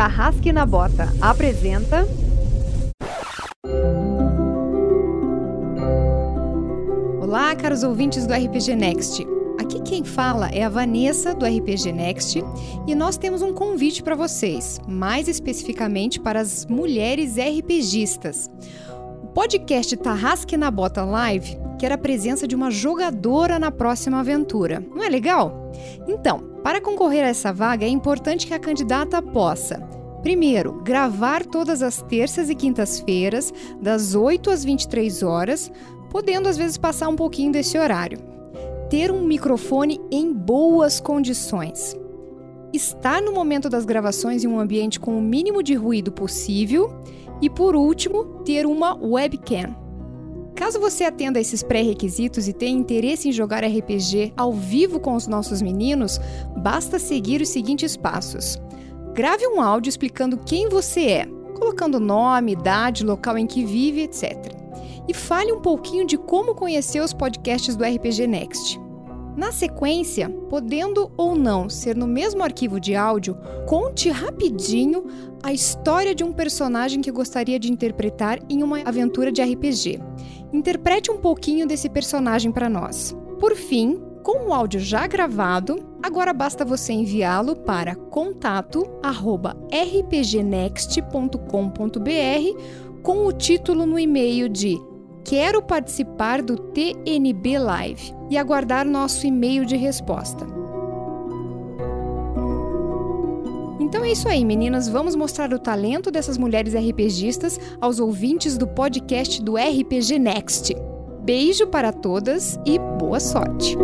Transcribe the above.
Tarrasque na Bota apresenta. Olá, caros ouvintes do RPG Next. Aqui quem fala é a Vanessa do RPG Next e nós temos um convite para vocês, mais especificamente para as mulheres RPGistas. O podcast Tarrasque na Bota Live quer a presença de uma jogadora na próxima aventura. Não é legal? Então, para concorrer a essa vaga é importante que a candidata possa Primeiro, gravar todas as terças e quintas-feiras, das 8 às 23 horas, podendo às vezes passar um pouquinho desse horário. Ter um microfone em boas condições. Estar no momento das gravações em um ambiente com o mínimo de ruído possível. E por último, ter uma webcam. Caso você atenda a esses pré-requisitos e tenha interesse em jogar RPG ao vivo com os nossos meninos, basta seguir os seguintes passos. Grave um áudio explicando quem você é, colocando nome, idade, local em que vive, etc. E fale um pouquinho de como conheceu os podcasts do RPG Next. Na sequência, podendo ou não ser no mesmo arquivo de áudio, conte rapidinho a história de um personagem que gostaria de interpretar em uma aventura de RPG. Interprete um pouquinho desse personagem para nós. Por fim, com o áudio já gravado, agora basta você enviá-lo para contato@rpgnext.com.br com o título no e-mail de Quero participar do TNB Live e aguardar nosso e-mail de resposta. Então é isso aí, meninas. Vamos mostrar o talento dessas mulheres RPGistas aos ouvintes do podcast do RPG Next. Beijo para todas e boa sorte!